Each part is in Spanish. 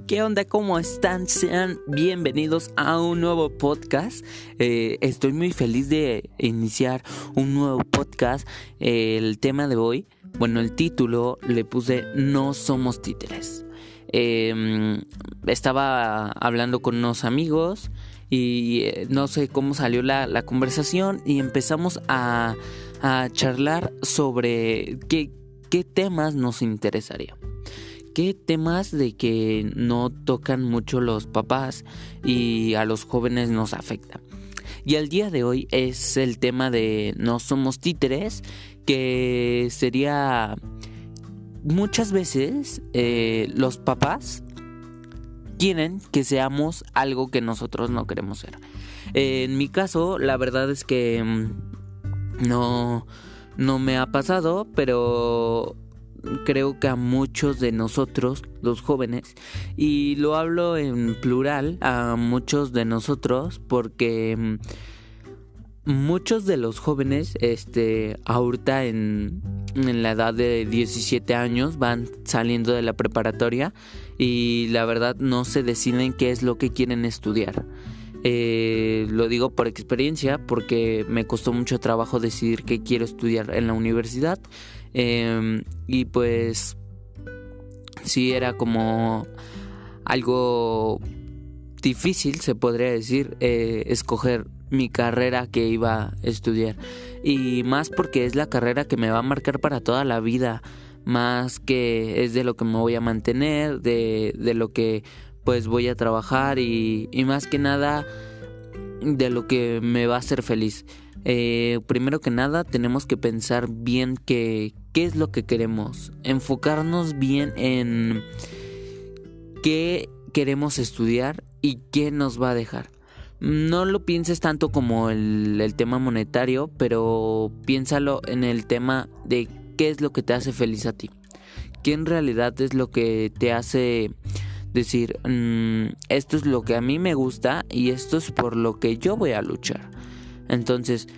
¿qué onda? ¿Cómo están? Sean bienvenidos a un nuevo podcast. Eh, estoy muy feliz de iniciar un nuevo podcast. el tema de hoy, bueno, el título le puse No somos títeres. Em, estaba hablando con unos amigos y eh, no sé cómo salió la, conversación y empezamos a, charlar sobre qué, qué temas nos interesaría qué temas de que no tocan mucho los papás y a los jóvenes nos afecta. Y el día de hoy es el tema de no somos títeres, que sería muchas veces eh, los papás quieren que seamos algo que nosotros no queremos ser. en mi caso, la verdad es que mm, no, no me ha pasado, pero creo que a muchos de nosotros, los jóvenes, y lo hablo en plural, a muchos de nosotros, porque mm, muchos de los jóvenes, este, ahorita en, en la edad de 17 años, van saliendo de la preparatoria y la verdad no se deciden qué es lo que quieren estudiar. Eh, lo digo por experiencia porque me costó mucho trabajo decidir qué quiero estudiar en la universidad Em, y pues sí era como algo difícil, se podría decir, eh, escoger mi carrera que iba a estudiar. Y más porque es la carrera que me va a marcar para toda la vida. Más que es de lo que me voy a mantener, de, de lo que pues voy a trabajar y, y más que nada de lo que me va a hacer feliz. Eh, primero que nada tenemos que pensar bien qué, qué es lo que queremos, enfocarnos bien en qué queremos estudiar y qué nos va a dejar. No lo pienses tanto como el, el tema monetario, pero piénsalo en el tema de qué es lo que te hace feliz a ti. ¿Qué en realidad es lo que te hace decir, mm, esto es lo que a mí me gusta y esto es por lo que yo voy a luchar? Entonces,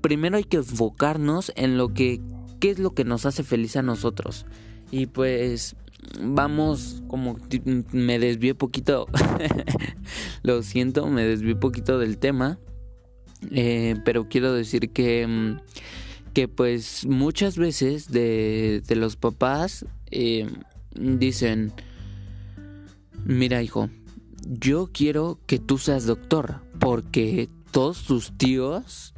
primero hay que enfocarnos en lo que qué es lo que nos hace feliz a nosotros. Y pues vamos como me desvié poquito lo siento me desvié poquito del tema eh, pero quiero decir que mm, que pues muchas veces de, de los papás eh, dicen mira hijo yo quiero que tú seas doctor porque todos tus tíos,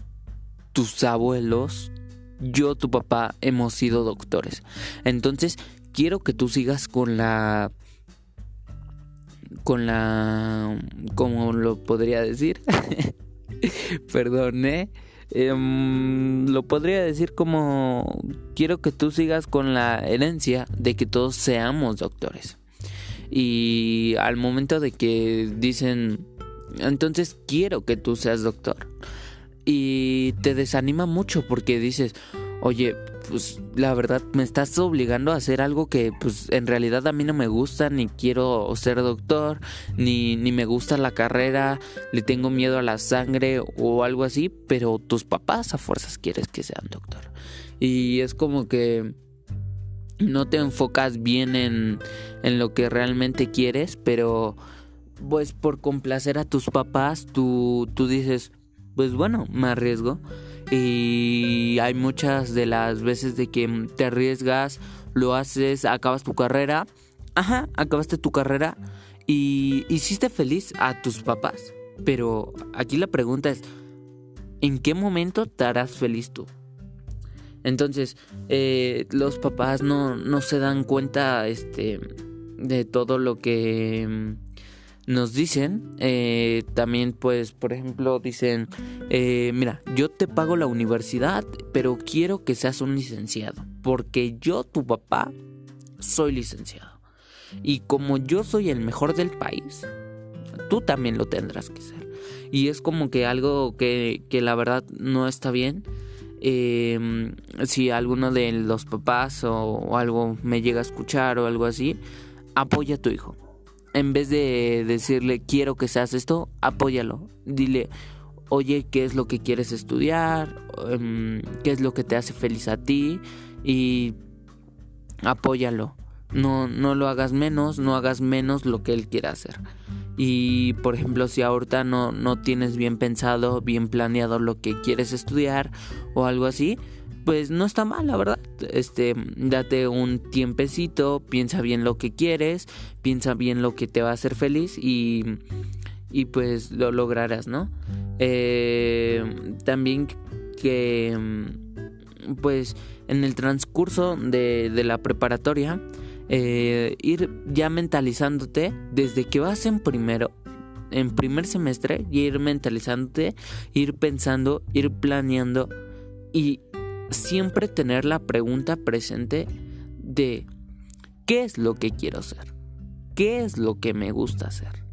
tus abuelos, yo, tu papá, hemos sido doctores. Entonces, quiero que tú sigas con la... con la... ¿cómo lo podría decir? Perdón, ¿eh? Em, lo podría decir como quiero que tú sigas con la herencia de que todos seamos doctores. Y al momento de que dicen entonces quiero que tú seas doctor. Y te desanima mucho porque dices, oye, pues la verdad me estás obligando a hacer algo que pues en realidad a mí no me gusta, ni quiero ser doctor, ni, ni me gusta la carrera, le tengo miedo a la sangre o algo así, pero tus papás a fuerzas quieres que sean doctor. Y es como que no te enfocas bien en, en lo que realmente quieres, pero pues por complacer a tus papás, tú, tú dices, pues bueno, me arriesgo. Y hay muchas de las veces de que te arriesgas, lo haces, acabas tu carrera. Ajá, acabaste tu carrera y hiciste feliz a tus papás. Pero aquí la pregunta es, ¿en qué momento te harás feliz tú? Entonces, eh, los papás no, no se dan cuenta este, de todo lo que nos dicen, eh, también pues por ejemplo dicen, eh, mira, yo te pago la universidad, pero quiero que seas un licenciado, porque yo, tu papá, soy licenciado. Y como yo soy el mejor del país, tú también lo tendrás que ser. Y es como que algo que, que la verdad no está bien. Em, si alguno de los papás o algo me llega a escuchar o algo así, apoya a tu hijo en vez de decirle quiero que seas esto, apóyalo. Dile, oye, ¿qué es lo que quieres estudiar? Em, ¿Qué es lo que te hace feliz a ti? Y apóyalo. No, no lo hagas menos, no hagas menos lo que él quiera hacer. Y por ejemplo, si ahorita no, no tienes bien pensado, bien planeado lo que quieres estudiar o algo así, pues no está mal, la verdad. Este, date un tiempecito, piensa bien lo que quieres, piensa bien lo que te va a hacer feliz y, y pues lo lograrás, ¿no? Eh, también que pues en el transcurso de, de la preparatoria eh, ir ya mentalizándote desde que vas en primero, en primer semestre, y ir mentalizándote, ir pensando, ir planeando y siempre tener la pregunta presente de ¿qué es lo que quiero hacer? ¿Qué es lo que me gusta hacer?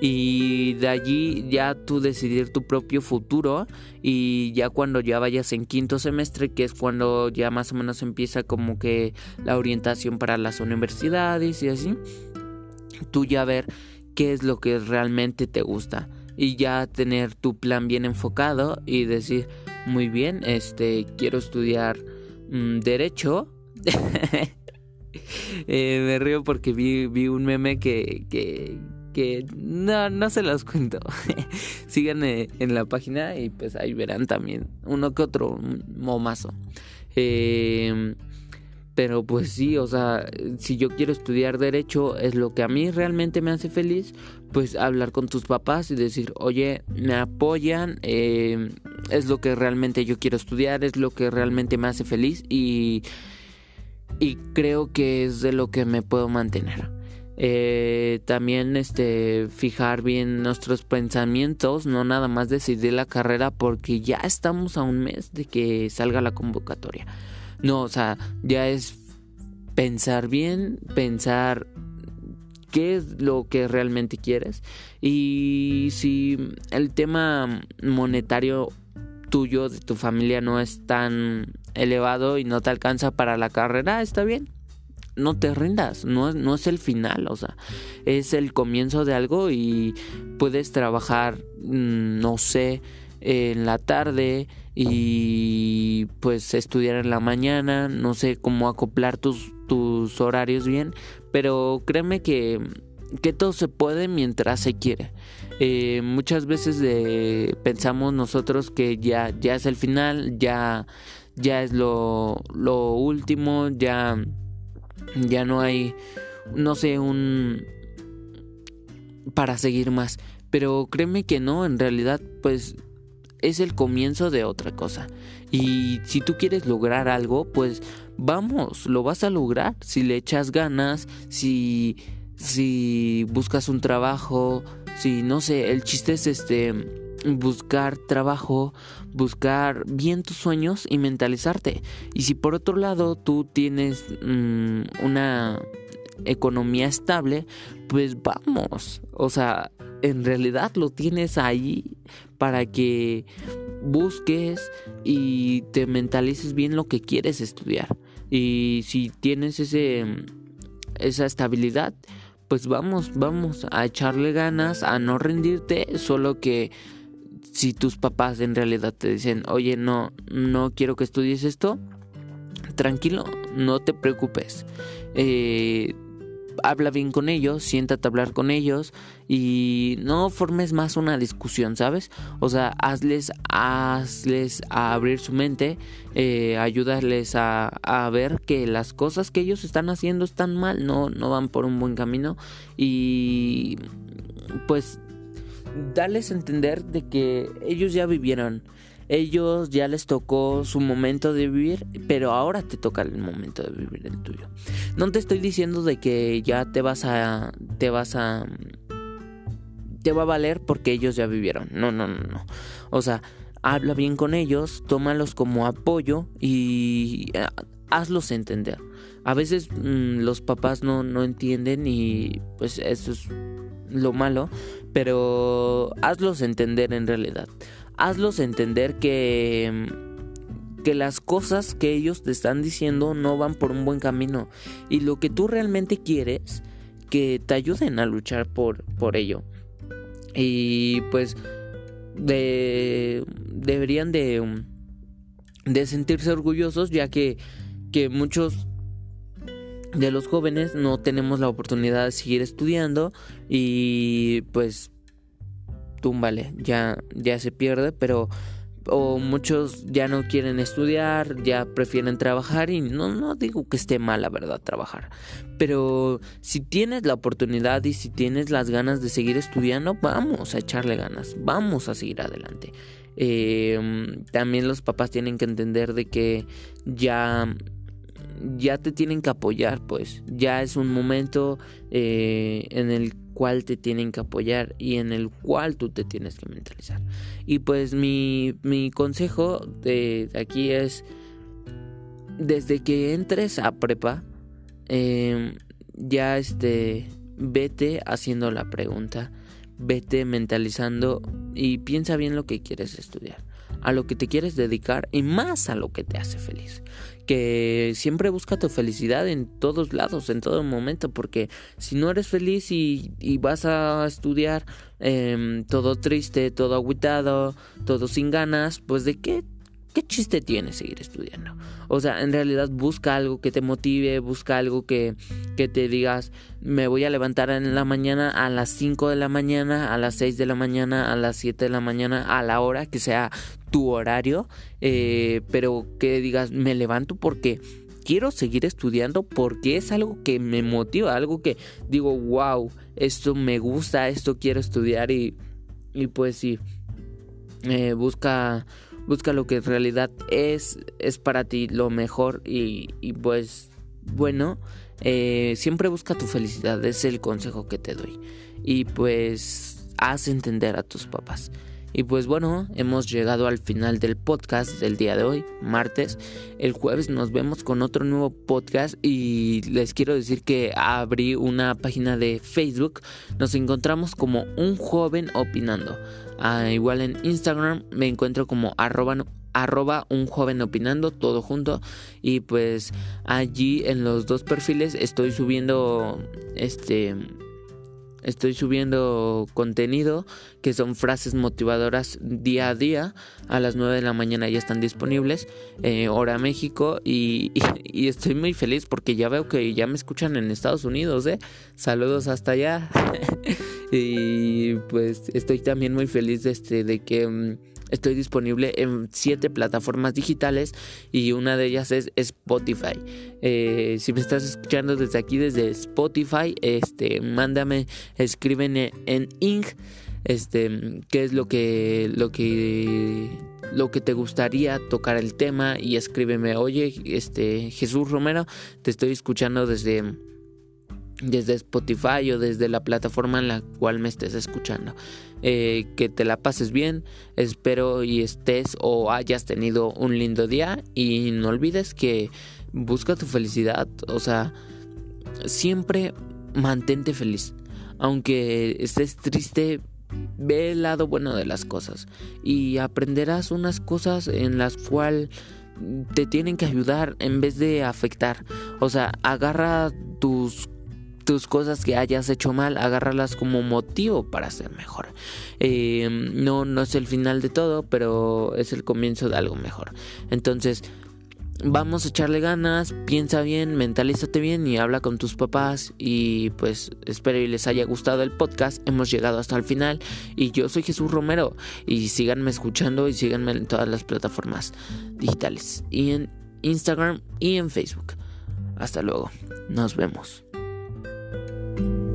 y de allí ya tú decidir tu propio futuro y ya cuando ya vayas en quinto semestre que es cuando ya más o menos empieza como que la orientación para las universidades y así tú ya ver qué es lo que realmente te gusta y ya tener tu plan bien enfocado y decir muy bien este quiero estudiar mm, derecho eh, me río porque vi, vi un meme que, que, no, no se los cuento. Sigan eh, en la página y pues ahí verán también uno que otro momazo. Eh, pero pues sí, o sea, si yo quiero estudiar derecho, es lo que a mí realmente me hace feliz, pues hablar con tus papás y decir, oye, me apoyan, eh, es lo que realmente yo quiero estudiar, es lo que realmente me hace feliz y, y creo que es de lo que me puedo mantener. Eh, también este fijar bien nuestros pensamientos, no nada más decidir la carrera porque ya estamos a un mes de que salga la convocatoria. No, o sea, ya es pensar bien, pensar qué es lo que realmente quieres. Y si el tema monetario tuyo de tu familia no es tan elevado y no te alcanza para la carrera, está bien. No te rindas, no, no es el final, o sea, es el comienzo de algo y puedes trabajar, mm, no sé, en la tarde y pues estudiar en la mañana, no sé cómo acoplar tus, tus horarios bien, pero créeme que, que todo se puede mientras se quiere. Eh, muchas veces pensamos nosotros que ya, ya es el final, ya, ya es lo, lo último, ya ya no hay, no sé, un... para seguir más. Pero créeme que no, en realidad pues es el comienzo de otra cosa. Y si tú quieres lograr algo, pues vamos, lo vas a lograr. Si le echas ganas, si, si buscas un trabajo, si no sé, el chiste es este buscar trabajo, buscar bien tus sueños y mentalizarte. Y si por otro lado tú tienes mm, una economía estable, pues vamos. O sea, en realidad lo tienes ahí para que busques y te mentalices bien lo que quieres estudiar. Y si tienes ese esa estabilidad, pues vamos, vamos a echarle ganas, a no rendirte, solo que si tus papás en realidad te dicen, oye, no, no quiero que estudies esto, tranquilo, no te preocupes. Eh, habla bien con ellos, siéntate a hablar con ellos y no formes más una discusión, ¿sabes? O sea, hazles, hazles a abrir su mente, eh, ayúdales a, a, ver que las cosas que ellos están haciendo están mal, no, no van por un buen camino y pues darles a entender de que ellos ya vivieron, ellos ya les tocó su momento de vivir, pero ahora te toca el momento de vivir el tuyo. No te estoy diciendo de que ya te vas a te vas a te va a valer porque ellos ya vivieron. No, no, no, no. O sea, habla bien con ellos, tómalos como apoyo y eh, hazlos entender. A veces mm, los papás no, no entienden y pues eso es lo malo, pero hazlos entender en realidad. Hazlos entender que que las cosas que ellos te están diciendo no van por un buen camino y lo que tú realmente quieres que te ayuden a luchar por, por ello. Y pues de, deberían de, de sentirse orgullosos ya que, que muchos de los jóvenes no tenemos la oportunidad de seguir estudiando y pues túmbale, ya, ya se pierde, pero o muchos ya no quieren estudiar, ya prefieren trabajar y no, no digo que esté mal la verdad trabajar, pero si tienes la oportunidad y si tienes las ganas de seguir estudiando, vamos a echarle ganas, vamos a seguir adelante. Em, también los papás tienen que entender de que ya ya te tienen que apoyar, pues ya es un momento eh, en el cual te tienen que apoyar y en el cual tú te tienes que mentalizar. Y pues mi, mi consejo de aquí es, desde que entres a prepa, em, ya este, vete haciendo la pregunta, vete mentalizando y piensa bien lo que quieres estudiar a lo que te quieres dedicar y más a lo que te hace feliz. Que siempre busca tu felicidad en todos lados, en todo momento, porque si no eres feliz y, vas a estudiar em, todo triste, todo aguitado, todo sin ganas, pues de qué ¿qué chiste tiene seguir estudiando? O sea, en realidad busca algo que te motive, busca algo que, que te digas, me voy a levantar en la mañana a las 5 de la mañana, a las 6 de la mañana, a las 7 de la mañana, a la hora que sea tu horario, eh, pero que digas, me levanto porque quiero seguir estudiando porque es algo que me motiva, algo que digo, wow, esto me gusta, esto quiero estudiar y, y pues sí, eh, busca busca lo que en realidad es, es para ti lo mejor y, pues bueno, eh, siempre busca tu felicidad, es el consejo que te doy. Y pues haz entender a tus papás. Y pues bueno, hemos llegado al final del podcast del día de hoy, martes. El jueves nos vemos con otro nuevo podcast y les quiero decir que abrí una página de Facebook. Nos encontramos como un joven opinando. Ah, igual en Instagram me encuentro como arroba, un joven opinando, todo junto. Y pues allí en los dos perfiles estoy subiendo este estoy subiendo contenido que son frases motivadoras día a día. A las 9 de la mañana ya están disponibles, eh, hora México. Y, y, estoy muy feliz porque ya veo que ya me escuchan en Estados Unidos, ¿eh? Saludos hasta allá. Y pues estoy también muy feliz de, este, de que mm, estoy disponible en siete plataformas digitales y una de ellas es Spotify. Eh, si me estás escuchando desde aquí, desde Spotify, este, mándame, escriben en, Ink este qué es lo que lo que lo que te gustaría tocar el tema y escríbeme oye este Jesús Romero te estoy escuchando desde desde Spotify o desde la plataforma en la cual me estés escuchando. Eh, que te la pases bien, espero y estés o hayas tenido un lindo día y no olvides que busca tu felicidad, o sea, siempre mantente feliz. Aunque estés triste, ve el lado bueno de las cosas y aprenderás unas cosas en las cuales te tienen que ayudar en vez de afectar. O sea, agarra tus tus cosas que hayas hecho mal, agárralas como motivo para ser mejor. Eh, no, no es el final de todo, pero es el comienzo de algo mejor. Entonces, vamos a echarle ganas, piensa bien, mentalízate bien y habla con tus papás. Y pues espero y les haya gustado el podcast. Hemos llegado hasta el final. Y yo soy Jesús Romero. Y síganme escuchando y síganme en todas las plataformas digitales. Y en Instagram y en Facebook. Hasta luego. Nos vemos. Bye.